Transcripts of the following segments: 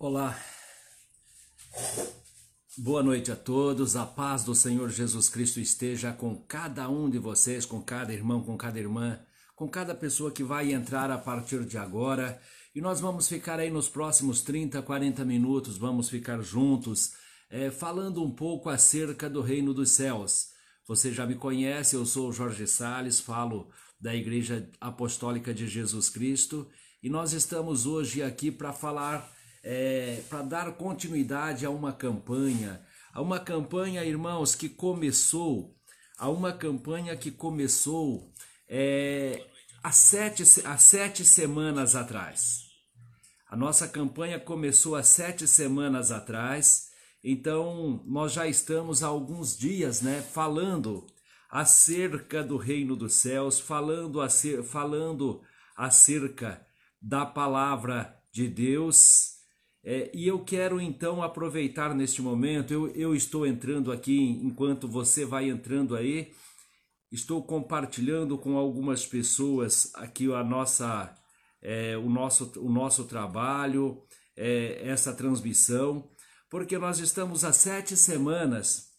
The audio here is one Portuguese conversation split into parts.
Olá, boa noite a todos, a paz do Senhor Jesus Cristo esteja com cada um de vocês, com cada irmão, com cada irmã, com cada pessoa que vai entrar a partir de agora. E nós vamos ficar aí nos próximos 30, 40 minutos, vamos ficar juntos, é, falando um pouco acerca do reino dos céus. Você já me conhece, eu sou Jorge Sales, falo da Igreja Apostólica de Jesus Cristo e nós estamos hoje aqui para falar é, para dar continuidade a uma campanha, a uma campanha, irmãos, que começou, a uma campanha que começou é, há, sete, há sete semanas atrás. A nossa campanha começou há sete semanas atrás, então nós já estamos há alguns dias, né, falando acerca do reino dos céus, falando, acer, falando acerca da palavra de Deus é, e eu quero então aproveitar neste momento, eu, eu estou entrando aqui enquanto você vai entrando aí, estou compartilhando com algumas pessoas aqui a nossa, é, o, nosso, o nosso trabalho, é, essa transmissão, porque nós estamos há sete semanas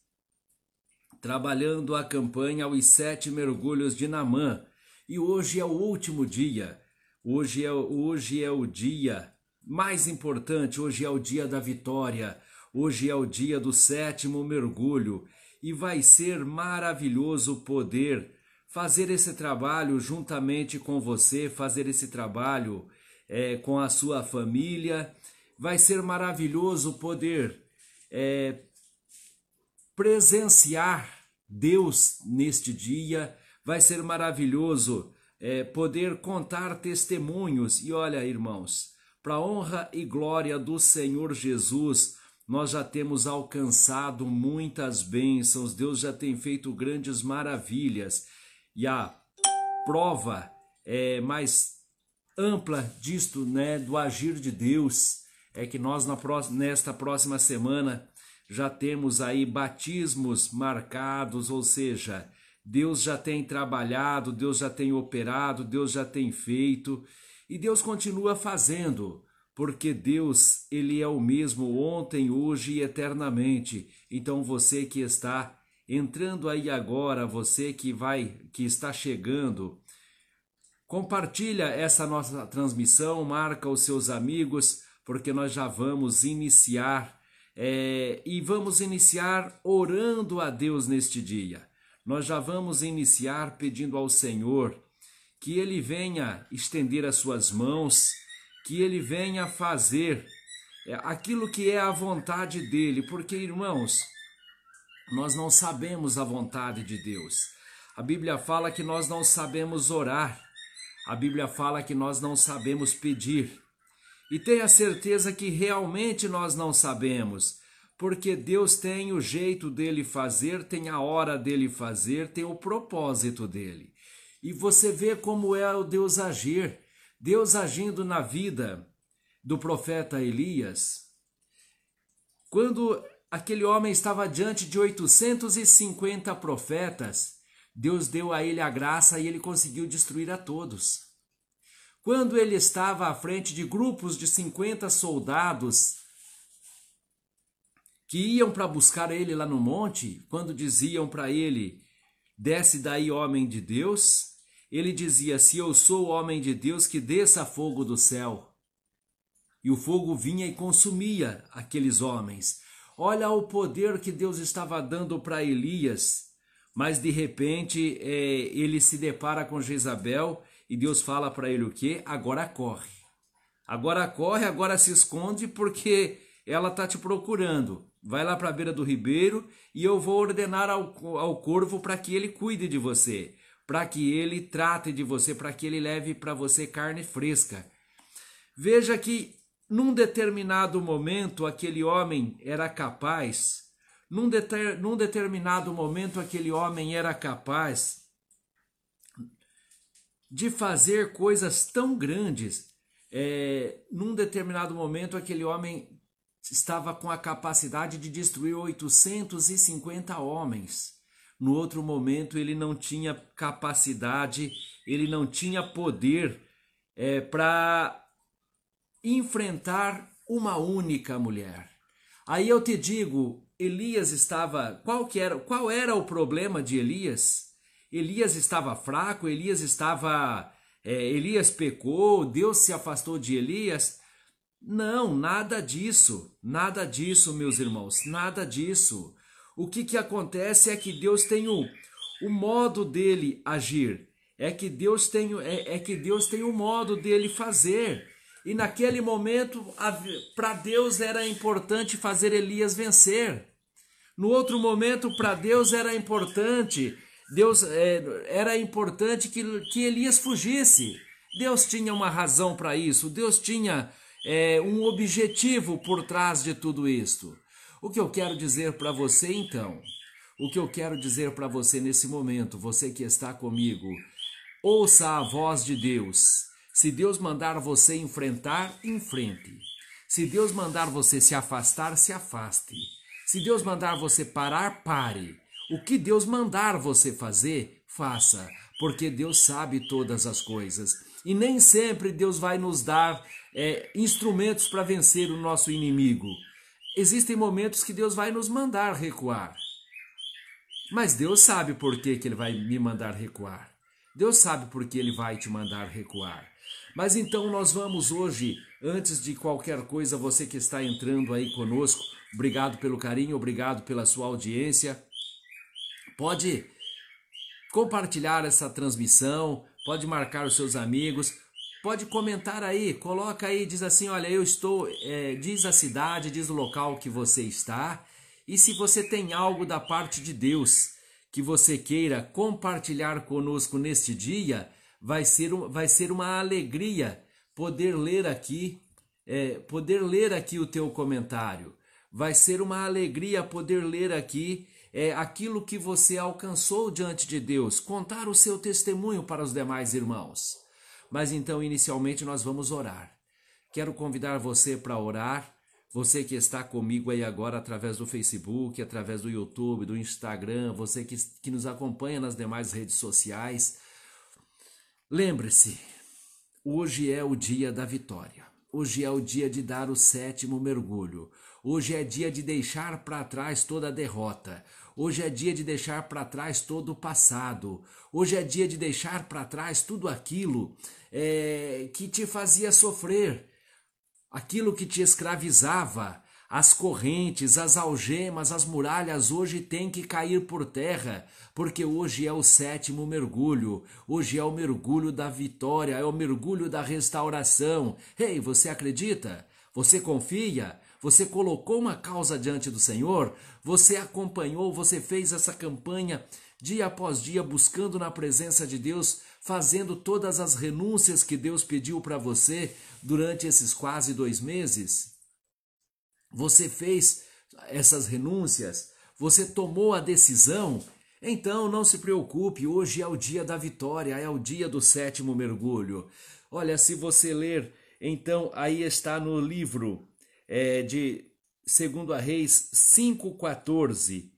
trabalhando a campanha Os Sete Mergulhos de Namã. E hoje é o último dia, hoje é, hoje é o dia mais importante, hoje é o dia da vitória, hoje é o dia do sétimo mergulho e vai ser maravilhoso poder fazer esse trabalho juntamente com você, fazer esse trabalho é, com a sua família. Vai ser maravilhoso poder é, presenciar Deus neste dia. Vai ser maravilhoso é, poder contar testemunhos. E olha, irmãos, para honra e glória do Senhor Jesus, nós já temos alcançado muitas bênçãos, Deus já tem feito grandes maravilhas. E a prova é mais ampla disto, né, do agir de Deus, é que nós na próxima, nesta próxima semana já temos aí batismos marcados, ou seja, Deus já tem trabalhado, Deus já tem operado, Deus já tem feito. E Deus continua fazendo, porque Deus, ele é o mesmo ontem, hoje e eternamente. Então você que está entrando aí agora, você que vai, que está chegando, compartilha essa nossa transmissão, marca os seus amigos, porque nós já vamos iniciar é, e vamos iniciar orando a Deus neste dia. Nós já vamos iniciar pedindo ao Senhor que ele venha estender as suas mãos, que ele venha fazer é, aquilo que é a vontade dele, porque irmãos, nós não sabemos a vontade de Deus. A Bíblia fala que nós não sabemos orar. A Bíblia fala que nós não sabemos pedir. E tenha certeza que realmente nós não sabemos, porque Deus tem o jeito dele fazer, tem a hora dele fazer, tem o propósito dele. E você vê como é o Deus agir. Deus agindo na vida do profeta Elias. Quando aquele homem estava diante de 850 profetas, Deus deu a ele a graça e ele conseguiu destruir a todos. Quando ele estava à frente de grupos de 50 soldados que iam para buscar ele lá no monte, quando diziam para ele: Desce daí, homem de Deus, ele dizia: Se eu sou homem de Deus, que desça fogo do céu. E o fogo vinha e consumia aqueles homens. Olha o poder que Deus estava dando para Elias. Mas de repente é, ele se depara com Jezabel e Deus fala para ele o que? Agora corre. Agora corre, agora se esconde porque ela está te procurando. Vai lá para a beira do ribeiro e eu vou ordenar ao, ao corvo para que ele cuide de você para que ele trate de você, para que ele leve para você carne fresca. Veja que num determinado momento aquele homem era capaz, num, deter, num determinado momento aquele homem era capaz de fazer coisas tão grandes. É, num determinado momento aquele homem estava com a capacidade de destruir 850 homens. No outro momento, ele não tinha capacidade, ele não tinha poder é, para enfrentar uma única mulher. Aí eu te digo, Elias estava, qual que era, qual era o problema de Elias? Elias estava fraco, Elias estava, é, Elias pecou, Deus se afastou de Elias? Não, nada disso, nada disso, meus irmãos, nada disso. O que que acontece é que Deus tem o, o modo dele agir, é que Deus tem, é, é que Deus tem o modo dele fazer. E naquele momento, para Deus era importante fazer Elias vencer. No outro momento, para Deus era importante, Deus é, era importante que, que Elias fugisse. Deus tinha uma razão para isso. Deus tinha é, um objetivo por trás de tudo isto. O que eu quero dizer para você então? O que eu quero dizer para você nesse momento, você que está comigo, ouça a voz de Deus. Se Deus mandar você enfrentar, enfrente. Se Deus mandar você se afastar, se afaste. Se Deus mandar você parar, pare. O que Deus mandar você fazer, faça, porque Deus sabe todas as coisas. E nem sempre Deus vai nos dar é, instrumentos para vencer o nosso inimigo. Existem momentos que Deus vai nos mandar recuar. Mas Deus sabe por que, que Ele vai me mandar recuar. Deus sabe por que Ele vai te mandar recuar. Mas então nós vamos hoje, antes de qualquer coisa, você que está entrando aí conosco, obrigado pelo carinho, obrigado pela sua audiência. Pode compartilhar essa transmissão, pode marcar os seus amigos, pode comentar aí, coloca aí, diz assim, olha, eu estou, é, diz a cidade, diz o local que você está, e se você tem algo da parte de Deus que você queira compartilhar conosco neste dia, vai ser, vai ser uma alegria poder ler aqui, é, poder ler aqui o teu comentário. Vai ser uma alegria poder ler aqui é, aquilo que você alcançou diante de Deus, contar o seu testemunho para os demais irmãos. Mas então, inicialmente, nós vamos orar. Quero convidar você para orar. Você que está comigo aí agora através do Facebook, através do YouTube, do Instagram, você que, que nos acompanha nas demais redes sociais, Lembre-se, hoje é o dia da vitória. Hoje é o dia de dar o sétimo mergulho. Hoje é dia de deixar para trás toda a derrota. Hoje é dia de deixar para trás todo o passado. Hoje é dia de deixar para trás tudo aquilo é, que te fazia sofrer, aquilo que te escravizava, as correntes, as algemas, as muralhas hoje têm que cair por terra, porque hoje é o sétimo mergulho, hoje é o mergulho da vitória, é o mergulho da restauração. Ei, você acredita? Você confia? Você colocou uma causa diante do Senhor? Você acompanhou, você fez essa campanha dia após dia buscando na presença de Deus, fazendo todas as renúncias que Deus pediu para você durante esses quase dois meses? você fez essas renúncias, você tomou a decisão, então não se preocupe, hoje é o dia da vitória, é o dia do sétimo mergulho. Olha, se você ler, então aí está no livro é, de segundo a Reis 5,14.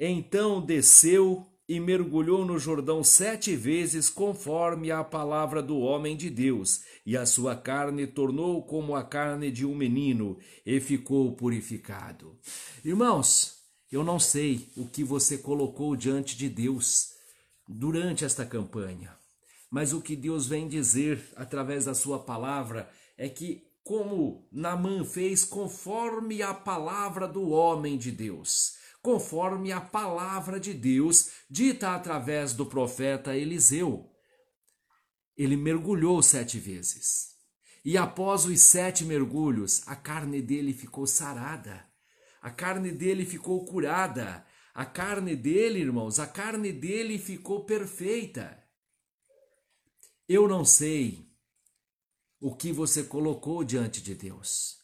Então desceu e mergulhou no Jordão sete vezes, conforme a palavra do homem de Deus, e a sua carne tornou como a carne de um menino, e ficou purificado. Irmãos, eu não sei o que você colocou diante de Deus durante esta campanha, mas o que Deus vem dizer através da sua palavra é que, como Namã fez conforme a palavra do homem de Deus, conforme a palavra de Deus dita através do profeta Eliseu. Ele mergulhou sete vezes. E após os sete mergulhos, a carne dele ficou sarada, a carne dele ficou curada, a carne dele, irmãos, a carne dele ficou perfeita. Eu não sei o que você colocou diante de Deus.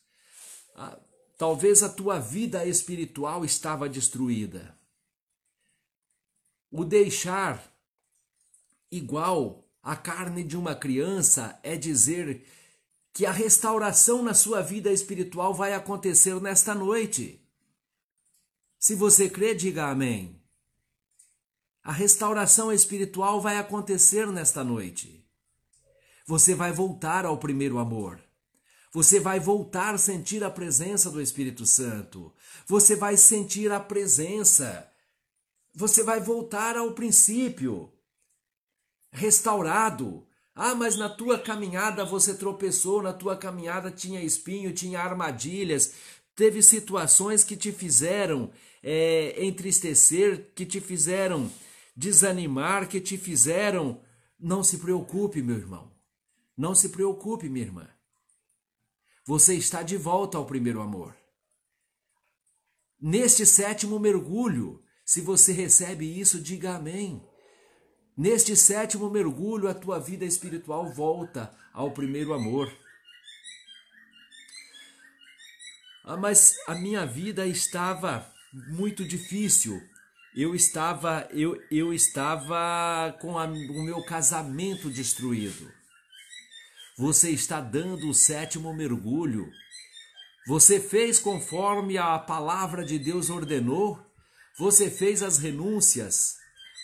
Ah, Talvez a tua vida espiritual estava destruída. O deixar igual à carne de uma criança é dizer que a restauração na sua vida espiritual vai acontecer nesta noite. Se você crê, diga amém. A restauração espiritual vai acontecer nesta noite. Você vai voltar ao primeiro amor. Você vai voltar a sentir a presença do Espírito Santo. Você vai sentir a presença. Você vai voltar ao princípio. Restaurado. Ah, mas na tua caminhada você tropeçou, na tua caminhada tinha espinho, tinha armadilhas, teve situações que te fizeram é, entristecer, que te fizeram desanimar, que te fizeram. Não se preocupe, meu irmão. Não se preocupe, minha irmã. Você está de volta ao primeiro amor. Neste sétimo mergulho, se você recebe isso, diga amém. Neste sétimo mergulho, a tua vida espiritual volta ao primeiro amor. Ah, mas a minha vida estava muito difícil. Eu estava eu, eu estava com a, o meu casamento destruído. Você está dando o sétimo mergulho. Você fez conforme a palavra de Deus ordenou? Você fez as renúncias?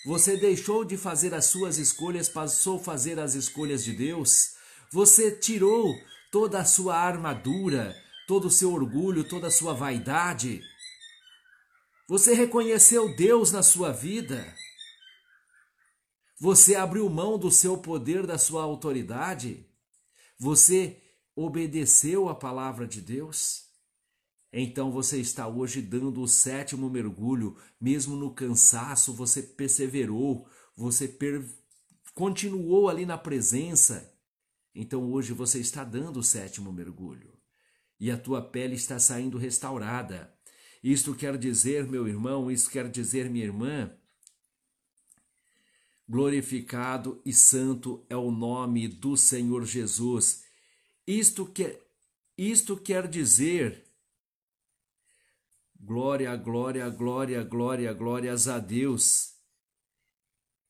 Você deixou de fazer as suas escolhas, passou a fazer as escolhas de Deus? Você tirou toda a sua armadura, todo o seu orgulho, toda a sua vaidade? Você reconheceu Deus na sua vida? Você abriu mão do seu poder, da sua autoridade? Você obedeceu a palavra de Deus? Então você está hoje dando o sétimo mergulho, mesmo no cansaço, você perseverou, você per... continuou ali na presença. Então hoje você está dando o sétimo mergulho e a tua pele está saindo restaurada. Isto quer dizer, meu irmão, isso quer dizer, minha irmã, glorificado e santo é o nome do Senhor Jesus. Isto quer, isto quer dizer glória, glória, glória, glória, glórias a Deus.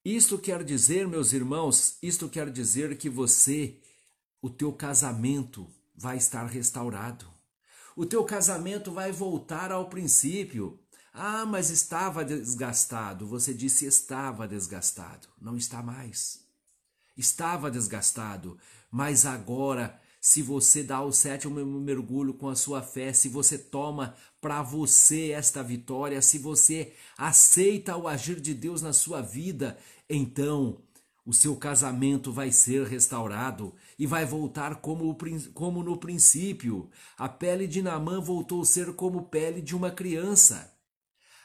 Isto quer dizer, meus irmãos, isto quer dizer que você, o teu casamento vai estar restaurado. O teu casamento vai voltar ao princípio. Ah, mas estava desgastado. Você disse estava desgastado. Não está mais. Estava desgastado, mas agora, se você dá o sétimo mergulho com a sua fé, se você toma para você esta vitória, se você aceita o agir de Deus na sua vida, então o seu casamento vai ser restaurado e vai voltar como, como no princípio. A pele de Namã voltou a ser como pele de uma criança.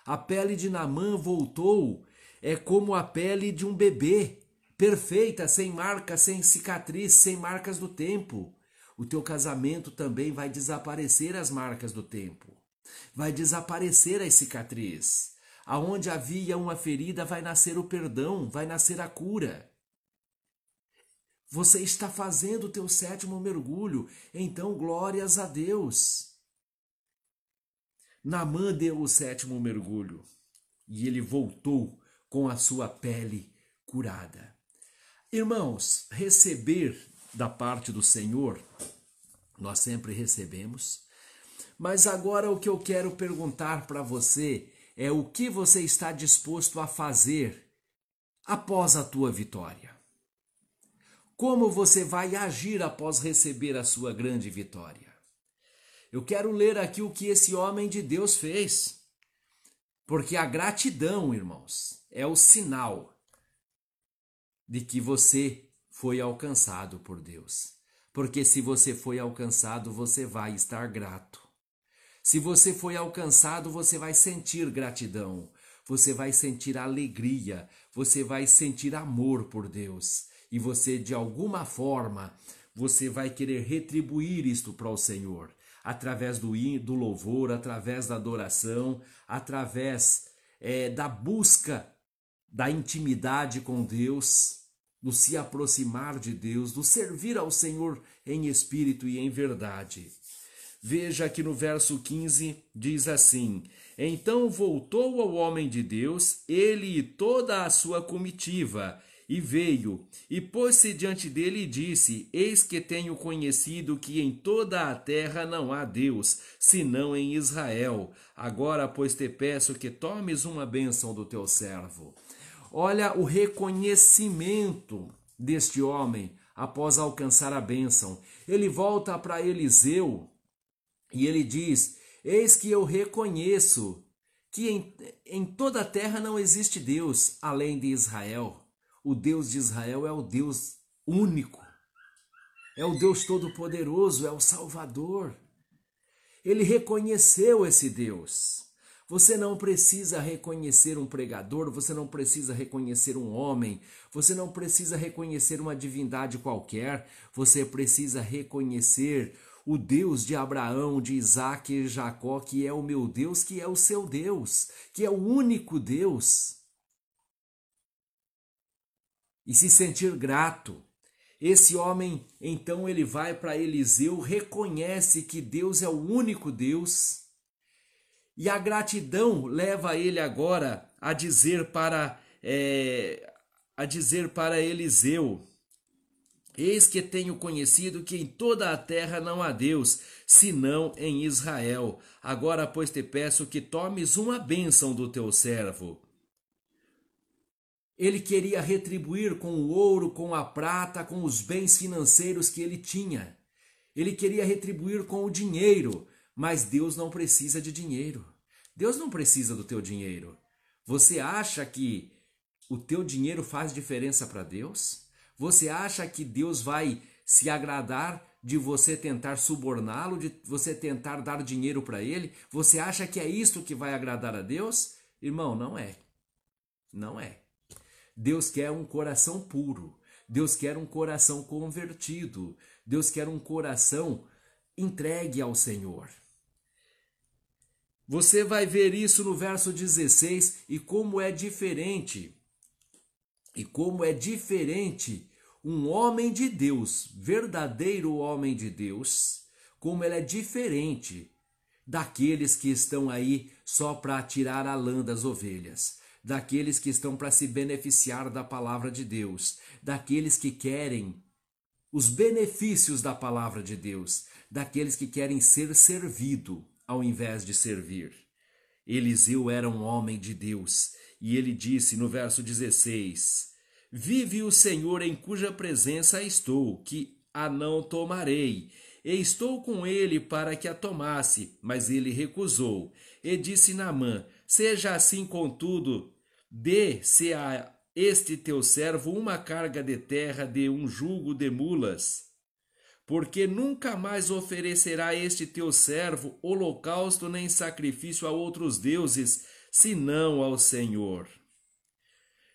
A pele de Namã voltou é como a pele de um bebê, perfeita, sem marca, sem cicatriz, sem marcas do tempo. O teu casamento também vai desaparecer as marcas do tempo. Vai desaparecer as cicatrizes. Aonde havia uma ferida vai nascer o perdão, vai nascer a cura. Você está fazendo o teu sétimo mergulho, então glórias a Deus. Namã deu o sétimo mergulho e ele voltou com a sua pele curada. Irmãos, receber da parte do Senhor, nós sempre recebemos, mas agora o que eu quero perguntar para você é o que você está disposto a fazer após a tua vitória. Como você vai agir após receber a sua grande vitória? Eu quero ler aqui o que esse homem de Deus fez. Porque a gratidão, irmãos, é o sinal de que você foi alcançado por Deus. Porque se você foi alcançado, você vai estar grato. Se você foi alcançado, você vai sentir gratidão, você vai sentir alegria, você vai sentir amor por Deus e você de alguma forma você vai querer retribuir isto para o Senhor através do, do louvor, através da adoração, através é, da busca da intimidade com Deus, do se aproximar de Deus, do servir ao Senhor em espírito e em verdade. Veja que no verso 15 diz assim: Então voltou ao homem de Deus, ele e toda a sua comitiva, e veio, e pôs-se diante dele e disse: Eis que tenho conhecido que em toda a terra não há Deus, senão em Israel. Agora, pois, te peço que tomes uma bênção do teu servo. Olha o reconhecimento deste homem após alcançar a bênção. Ele volta para Eliseu e ele diz: Eis que eu reconheço que em, em toda a terra não existe Deus além de Israel. O Deus de Israel é o Deus único, é o Deus Todo-Poderoso, é o Salvador. Ele reconheceu esse Deus. Você não precisa reconhecer um pregador, você não precisa reconhecer um homem, você não precisa reconhecer uma divindade qualquer, você precisa reconhecer o Deus de Abraão, de Isaac e Jacó, que é o meu Deus, que é o seu Deus, que é o único Deus. E se sentir grato. Esse homem, então, ele vai para Eliseu, reconhece que Deus é o único Deus e a gratidão leva ele agora a dizer para é, a dizer para Eliseu: Eis que tenho conhecido que em toda a terra não há Deus, senão em Israel. Agora, pois, te peço que tomes uma bênção do teu servo. Ele queria retribuir com o ouro, com a prata, com os bens financeiros que ele tinha. Ele queria retribuir com o dinheiro, mas Deus não precisa de dinheiro. Deus não precisa do teu dinheiro. Você acha que o teu dinheiro faz diferença para Deus? Você acha que Deus vai se agradar de você tentar suborná-lo, de você tentar dar dinheiro para ele? Você acha que é isto que vai agradar a Deus? Irmão, não é. Não é. Deus quer um coração puro. Deus quer um coração convertido. Deus quer um coração entregue ao Senhor. Você vai ver isso no verso 16 e como é diferente. E como é diferente um homem de Deus, verdadeiro homem de Deus, como ele é diferente daqueles que estão aí só para tirar a lã das ovelhas, daqueles que estão para se beneficiar da palavra de Deus, daqueles que querem os benefícios da palavra de Deus, daqueles que querem ser servido ao invés de servir. Eliseu era um homem de Deus e ele disse no verso 16: Vive o Senhor em cuja presença estou, que a não tomarei. E estou com ele para que a tomasse, mas ele recusou. E disse Naamã: Seja assim, contudo, dê-se a este teu servo uma carga de terra de um jugo de mulas porque nunca mais oferecerá este teu servo holocausto nem sacrifício a outros deuses, senão ao Senhor.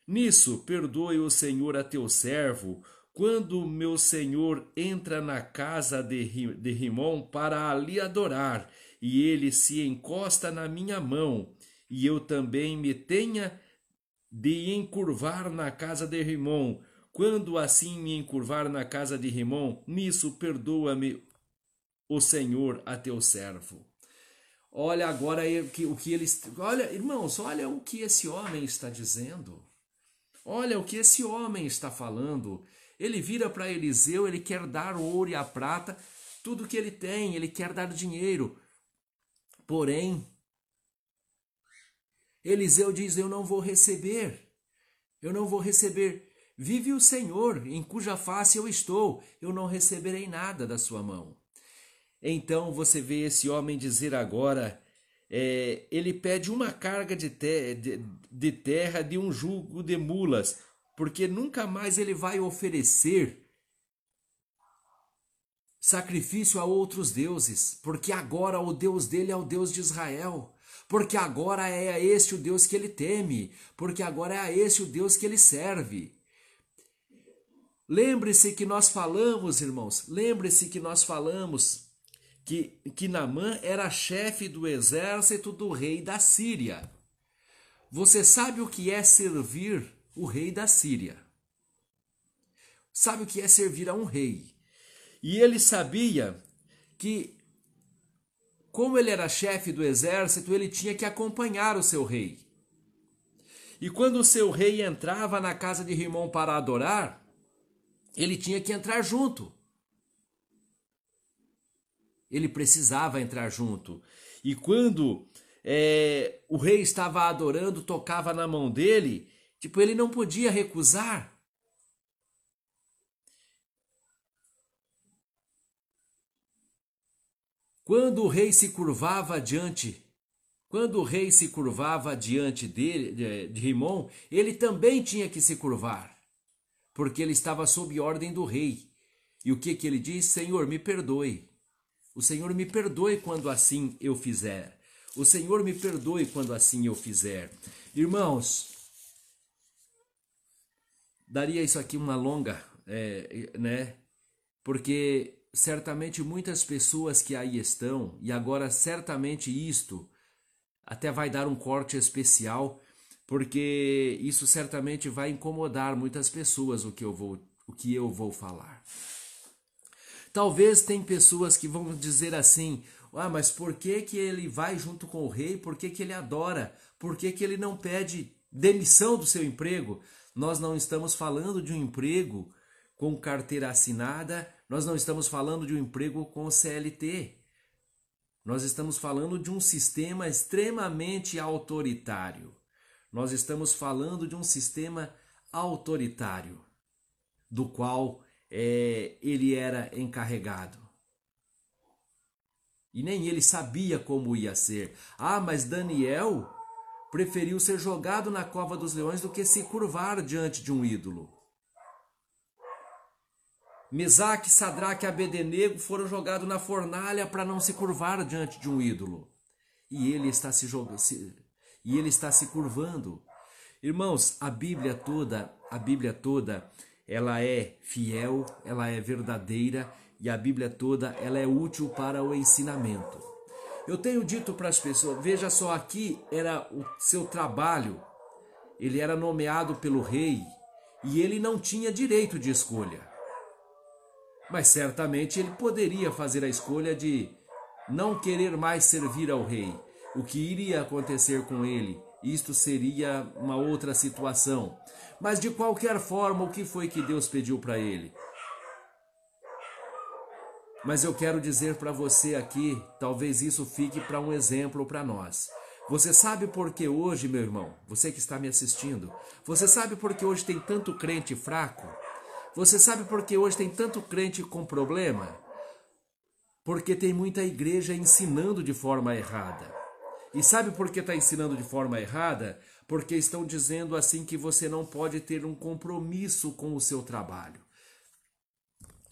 Nisso perdoe o Senhor a teu servo, quando meu senhor entra na casa de, de Rimon para ali adorar, e ele se encosta na minha mão, e eu também me tenha de encurvar na casa de Rimon, quando assim me encurvar na casa de Rimon, nisso perdoa-me o Senhor a teu servo. Olha agora o que eles. Olha, irmãos, olha o que esse homem está dizendo. Olha o que esse homem está falando. Ele vira para Eliseu, ele quer dar o ouro e a prata, tudo que ele tem, ele quer dar dinheiro. Porém, Eliseu diz: Eu não vou receber. Eu não vou receber. Vive o Senhor, em cuja face eu estou, eu não receberei nada da sua mão. Então você vê esse homem dizer agora: é, ele pede uma carga de, te, de, de terra de um jugo de mulas, porque nunca mais ele vai oferecer sacrifício a outros deuses, porque agora o Deus dele é o Deus de Israel, porque agora é a esse o Deus que ele teme, porque agora é a esse o Deus que ele serve. Lembre-se que nós falamos, irmãos, lembre-se que nós falamos que, que Namã era chefe do exército do rei da Síria. Você sabe o que é servir o rei da Síria? Sabe o que é servir a um rei? E ele sabia que, como ele era chefe do exército, ele tinha que acompanhar o seu rei. E quando o seu rei entrava na casa de Rimon para adorar, ele tinha que entrar junto. Ele precisava entrar junto. E quando é, o rei estava adorando, tocava na mão dele, tipo, ele não podia recusar. Quando o rei se curvava diante, quando o rei se curvava diante dele, de, de Rimon, ele também tinha que se curvar, porque ele estava sob ordem do rei. E o que que ele diz? Senhor, me perdoe. O Senhor me perdoe quando assim eu fizer. O Senhor me perdoe quando assim eu fizer. Irmãos, daria isso aqui uma longa, é, né? Porque certamente muitas pessoas que aí estão, e agora certamente isto até vai dar um corte especial, porque isso certamente vai incomodar muitas pessoas o que eu vou, o que eu vou falar. Talvez tem pessoas que vão dizer assim: "Ah, mas por que que ele vai junto com o rei? Por que que ele adora? Por que que ele não pede demissão do seu emprego?" Nós não estamos falando de um emprego com carteira assinada, nós não estamos falando de um emprego com CLT. Nós estamos falando de um sistema extremamente autoritário. Nós estamos falando de um sistema autoritário, do qual é, ele era encarregado. E nem ele sabia como ia ser. Ah, mas Daniel preferiu ser jogado na cova dos leões do que se curvar diante de um ídolo. Mesaque, Sadraque e Abednego foram jogados na fornalha para não se curvar diante de um ídolo. E ele está se jogando, e ele está se curvando. Irmãos, a Bíblia toda, a Bíblia toda, ela é fiel, ela é verdadeira e a Bíblia toda ela é útil para o ensinamento. Eu tenho dito para as pessoas, veja só aqui era o seu trabalho. Ele era nomeado pelo rei e ele não tinha direito de escolha. Mas certamente ele poderia fazer a escolha de não querer mais servir ao rei. O que iria acontecer com ele? Isto seria uma outra situação. Mas de qualquer forma, o que foi que Deus pediu para ele? Mas eu quero dizer para você aqui, talvez isso fique para um exemplo para nós. Você sabe por que hoje, meu irmão, você que está me assistindo, você sabe por que hoje tem tanto crente fraco? Você sabe por que hoje tem tanto crente com problema? Porque tem muita igreja ensinando de forma errada. E sabe por que está ensinando de forma errada? Porque estão dizendo assim que você não pode ter um compromisso com o seu trabalho.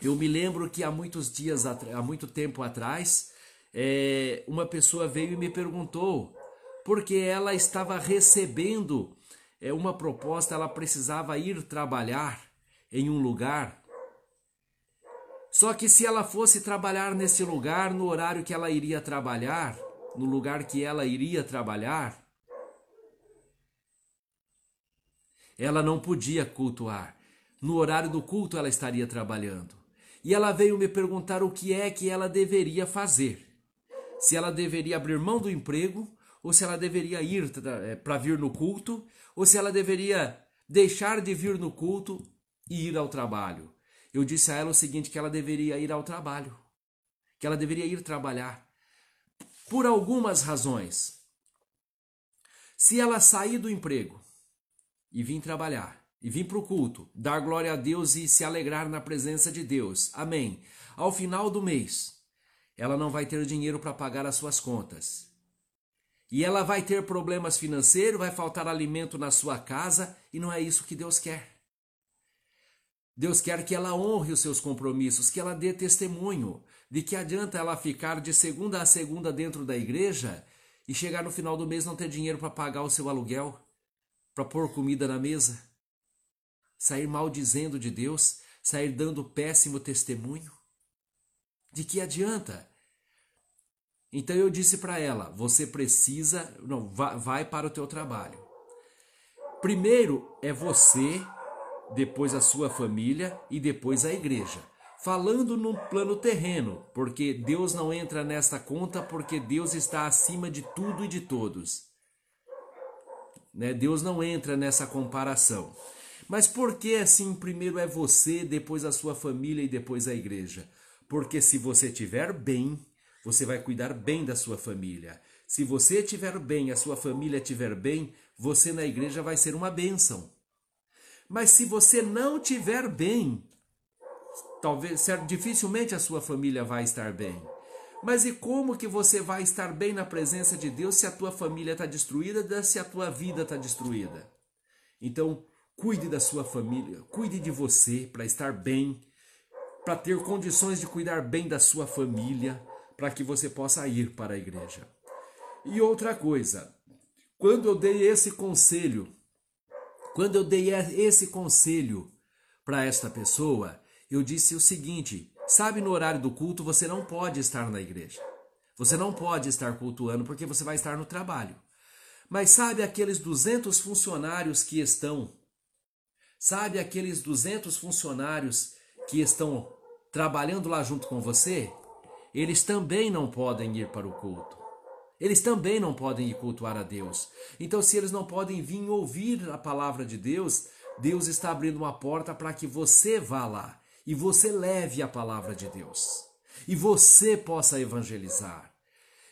Eu me lembro que há muitos dias, há muito tempo atrás, é, uma pessoa veio e me perguntou porque ela estava recebendo é, uma proposta, ela precisava ir trabalhar em um lugar. Só que se ela fosse trabalhar nesse lugar, no horário que ela iria trabalhar, no lugar que ela iria trabalhar, ela não podia cultuar. No horário do culto ela estaria trabalhando. E ela veio me perguntar o que é que ela deveria fazer. Se ela deveria abrir mão do emprego, ou se ela deveria ir eh, para vir no culto, ou se ela deveria deixar de vir no culto ir ao trabalho. Eu disse a ela o seguinte: que ela deveria ir ao trabalho, que ela deveria ir trabalhar, por algumas razões. Se ela sair do emprego e vir trabalhar, e vir para o culto, dar glória a Deus e se alegrar na presença de Deus, amém. Ao final do mês, ela não vai ter dinheiro para pagar as suas contas. E ela vai ter problemas financeiros, vai faltar alimento na sua casa, e não é isso que Deus quer. Deus quer que ela honre os seus compromissos, que ela dê testemunho. De que adianta ela ficar de segunda a segunda dentro da igreja e chegar no final do mês não ter dinheiro para pagar o seu aluguel, para pôr comida na mesa? Sair maldizendo de Deus, sair dando péssimo testemunho? De que adianta? Então eu disse para ela: você precisa, não, vai para o teu trabalho. Primeiro é você depois a sua família e depois a igreja. Falando num plano terreno, porque Deus não entra nesta conta, porque Deus está acima de tudo e de todos. Né? Deus não entra nessa comparação. Mas por que assim primeiro é você, depois a sua família e depois a igreja? Porque se você estiver bem, você vai cuidar bem da sua família. Se você estiver bem, a sua família estiver bem, você na igreja vai ser uma bênção. Mas se você não tiver bem, talvez dificilmente a sua família vai estar bem. Mas e como que você vai estar bem na presença de Deus se a tua família está destruída, se a tua vida está destruída? Então, cuide da sua família, cuide de você para estar bem, para ter condições de cuidar bem da sua família, para que você possa ir para a igreja. E outra coisa, quando eu dei esse conselho, quando eu dei esse conselho para esta pessoa, eu disse o seguinte: sabe, no horário do culto você não pode estar na igreja. Você não pode estar cultuando porque você vai estar no trabalho. Mas sabe aqueles 200 funcionários que estão Sabe aqueles 200 funcionários que estão trabalhando lá junto com você? Eles também não podem ir para o culto. Eles também não podem ir cultuar a Deus. Então, se eles não podem vir ouvir a palavra de Deus, Deus está abrindo uma porta para que você vá lá e você leve a palavra de Deus e você possa evangelizar.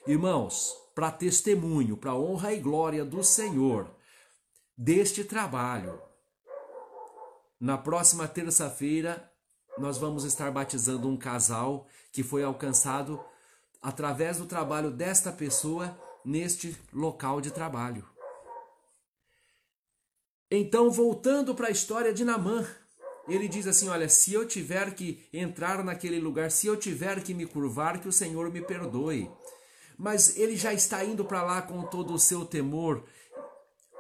Irmãos, para testemunho, para honra e glória do Senhor, deste trabalho, na próxima terça-feira, nós vamos estar batizando um casal que foi alcançado através do trabalho desta pessoa neste local de trabalho. Então, voltando para a história de Namã, ele diz assim: Olha, se eu tiver que entrar naquele lugar, se eu tiver que me curvar, que o Senhor me perdoe. Mas ele já está indo para lá com todo o seu temor.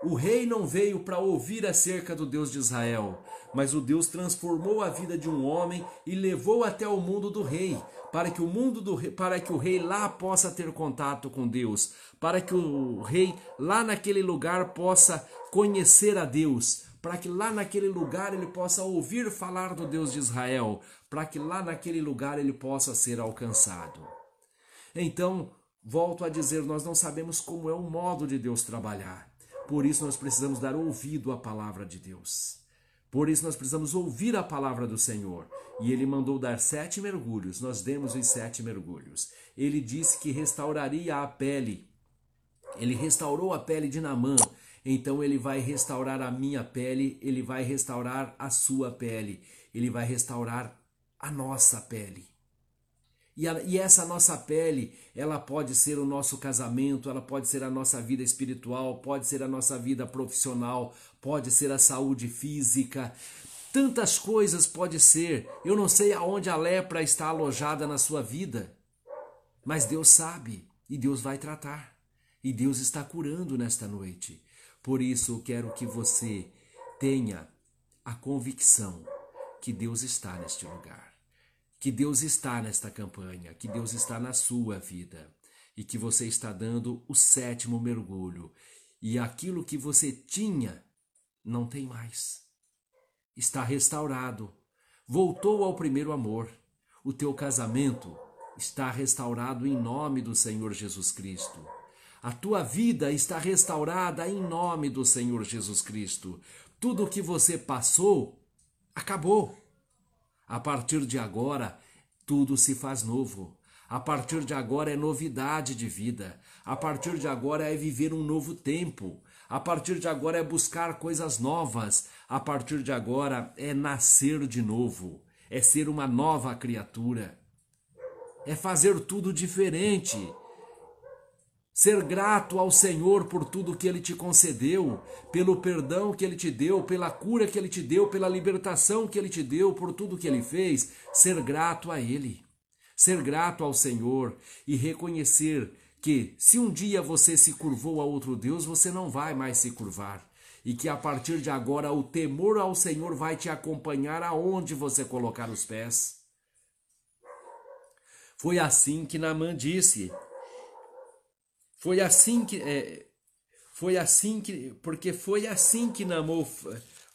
O rei não veio para ouvir acerca do Deus de Israel, mas o Deus transformou a vida de um homem e levou até o mundo do rei, para que o mundo do rei, para que o rei lá possa ter contato com Deus, para que o rei lá naquele lugar possa conhecer a Deus, para que lá naquele lugar ele possa ouvir falar do Deus de Israel, para que lá naquele lugar ele possa ser alcançado. Então, volto a dizer, nós não sabemos como é o modo de Deus trabalhar. Por isso nós precisamos dar ouvido à palavra de Deus. Por isso nós precisamos ouvir a palavra do Senhor. E ele mandou dar sete mergulhos, nós demos os sete mergulhos. Ele disse que restauraria a pele. Ele restaurou a pele de Namã. Então ele vai restaurar a minha pele, ele vai restaurar a sua pele, ele vai restaurar a nossa pele. E, a, e, essa nossa pele, ela pode ser o nosso casamento, ela pode ser a nossa vida espiritual, pode ser a nossa vida profissional, pode ser a saúde física. Tantas coisas pode ser. Eu não sei aonde a lepra está alojada na sua vida, mas Deus sabe e Deus vai tratar. E Deus está curando nesta noite. Por isso eu quero que você tenha a convicção que Deus está neste lugar que Deus está nesta campanha, que Deus está na sua vida e que você está dando o sétimo mergulho e aquilo que você tinha não tem mais. Está restaurado, voltou ao primeiro amor. O teu casamento está restaurado em nome do Senhor Jesus Cristo. A tua vida está restaurada em nome do Senhor Jesus Cristo. Tudo o que você passou acabou. A partir de agora, tudo se faz novo. A partir de agora é novidade de vida. A partir de agora é viver um novo tempo. A partir de agora é buscar coisas novas. A partir de agora é nascer de novo. É ser uma nova criatura. É fazer tudo diferente ser grato ao Senhor por tudo que Ele te concedeu, pelo perdão que Ele te deu, pela cura que Ele te deu, pela libertação que Ele te deu, por tudo que Ele fez, ser grato a Ele, ser grato ao Senhor e reconhecer que se um dia você se curvou a outro Deus, você não vai mais se curvar. E que a partir de agora o temor ao Senhor vai te acompanhar aonde você colocar os pés. Foi assim que Naamã disse: foi assim que é, foi assim que porque foi assim que Namô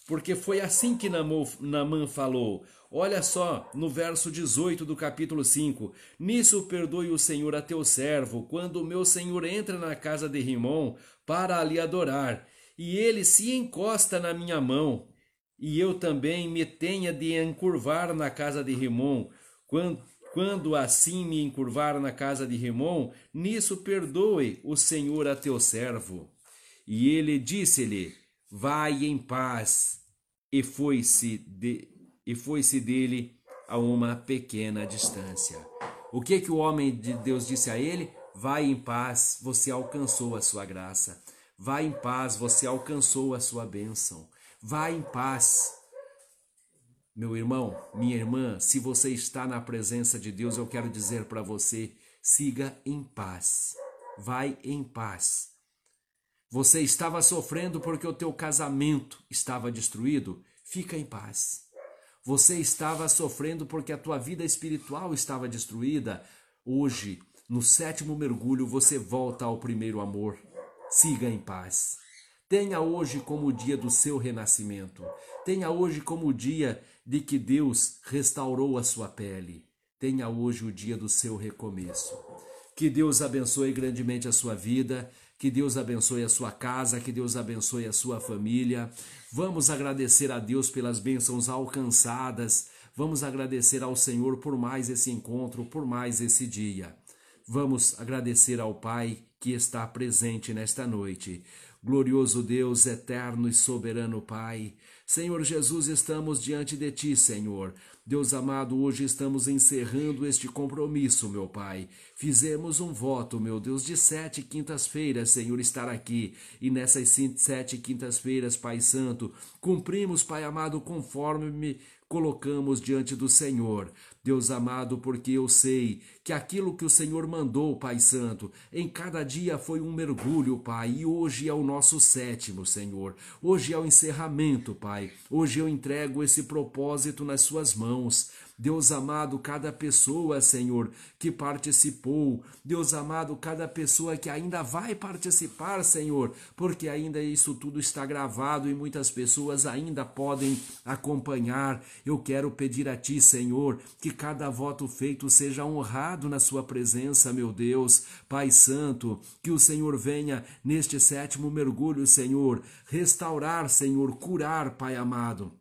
porque foi assim que Namô, Namã falou. Olha só, no verso 18 do capítulo 5. Nisso perdoe o Senhor a teu servo, quando o meu senhor entra na casa de Rimon para ali adorar, e ele se encosta na minha mão, e eu também me tenha de encurvar na casa de Rimon, quando, quando assim me encurvar na casa de Rimon, nisso perdoe o Senhor a teu servo. E ele disse-lhe: Vai em paz. E foi-se de, e foi-se dele a uma pequena distância. O que que o homem de Deus disse a ele? Vai em paz, você alcançou a sua graça. Vai em paz, você alcançou a sua bênção. Vai em paz. Meu irmão, minha irmã, se você está na presença de Deus, eu quero dizer para você: siga em paz. Vai em paz. Você estava sofrendo porque o teu casamento estava destruído? Fica em paz. Você estava sofrendo porque a tua vida espiritual estava destruída? Hoje, no sétimo mergulho, você volta ao primeiro amor. Siga em paz. Tenha hoje como o dia do seu renascimento. Tenha hoje como o dia de que Deus restaurou a sua pele. Tenha hoje o dia do seu recomeço. Que Deus abençoe grandemente a sua vida que Deus abençoe a sua casa, que Deus abençoe a sua família. Vamos agradecer a Deus pelas bênçãos alcançadas. Vamos agradecer ao Senhor por mais esse encontro, por mais esse dia. Vamos agradecer ao Pai que está presente nesta noite. Glorioso Deus, eterno e soberano Pai, Senhor Jesus, estamos diante de Ti, Senhor. Deus amado, hoje estamos encerrando este compromisso, meu Pai. Fizemos um voto, meu Deus, de sete quintas-feiras, Senhor, estar aqui. E nessas sete quintas-feiras, Pai Santo, cumprimos, Pai amado, conforme me colocamos diante do Senhor. Deus amado, porque eu sei que aquilo que o Senhor mandou, Pai Santo, em cada dia foi um mergulho, Pai, e hoje é o nosso sétimo, Senhor. Hoje é o encerramento, Pai. Hoje eu entrego esse propósito nas Suas mãos. Deus amado, cada pessoa, Senhor, que participou, Deus amado, cada pessoa que ainda vai participar, Senhor, porque ainda isso tudo está gravado e muitas pessoas ainda podem acompanhar. Eu quero pedir a Ti, Senhor, que cada voto feito seja honrado na Sua presença, meu Deus, Pai Santo, que o Senhor venha neste sétimo mergulho, Senhor, restaurar, Senhor, curar, Pai amado.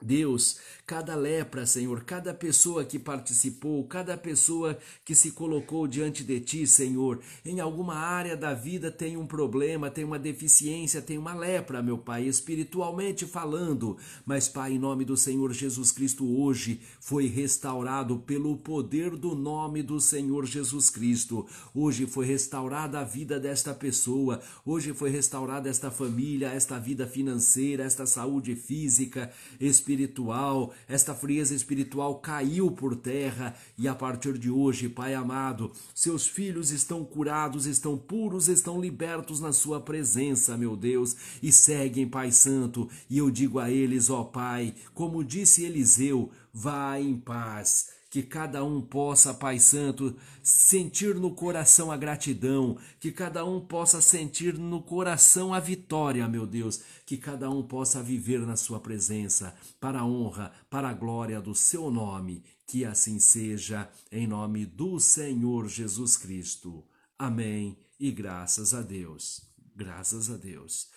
Deus, cada lepra, Senhor, cada pessoa que participou, cada pessoa que se colocou diante de Ti, Senhor, em alguma área da vida tem um problema, tem uma deficiência, tem uma lepra, meu Pai, espiritualmente falando. Mas, Pai, em nome do Senhor Jesus Cristo, hoje foi restaurado pelo poder do nome do Senhor Jesus Cristo. Hoje foi restaurada a vida desta pessoa, hoje foi restaurada esta família, esta vida financeira, esta saúde física, espiritual espiritual, esta frieza espiritual caiu por terra e a partir de hoje, Pai amado, seus filhos estão curados, estão puros, estão libertos na Sua presença, meu Deus, e seguem, Pai Santo. E eu digo a eles, ó Pai, como disse Eliseu, vá em paz que cada um possa, Pai Santo, sentir no coração a gratidão, que cada um possa sentir no coração a vitória, meu Deus, que cada um possa viver na Sua presença, para a honra, para a glória do Seu nome, que assim seja, em nome do Senhor Jesus Cristo. Amém e graças a Deus. Graças a Deus.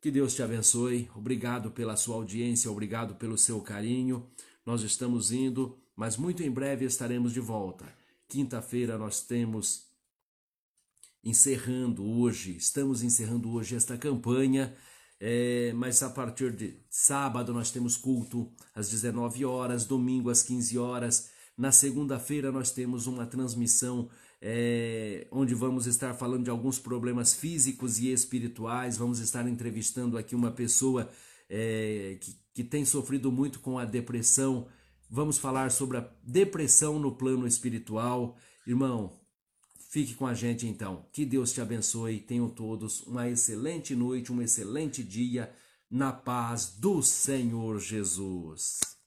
Que Deus te abençoe. Obrigado pela sua audiência, obrigado pelo seu carinho. Nós estamos indo mas muito em breve estaremos de volta. Quinta-feira nós temos encerrando hoje, estamos encerrando hoje esta campanha, é, mas a partir de sábado nós temos culto às 19 horas, domingo às 15 horas. Na segunda-feira nós temos uma transmissão é, onde vamos estar falando de alguns problemas físicos e espirituais. Vamos estar entrevistando aqui uma pessoa é, que, que tem sofrido muito com a depressão Vamos falar sobre a depressão no plano espiritual. Irmão, fique com a gente então. Que Deus te abençoe. Tenham todos uma excelente noite, um excelente dia na paz do Senhor Jesus.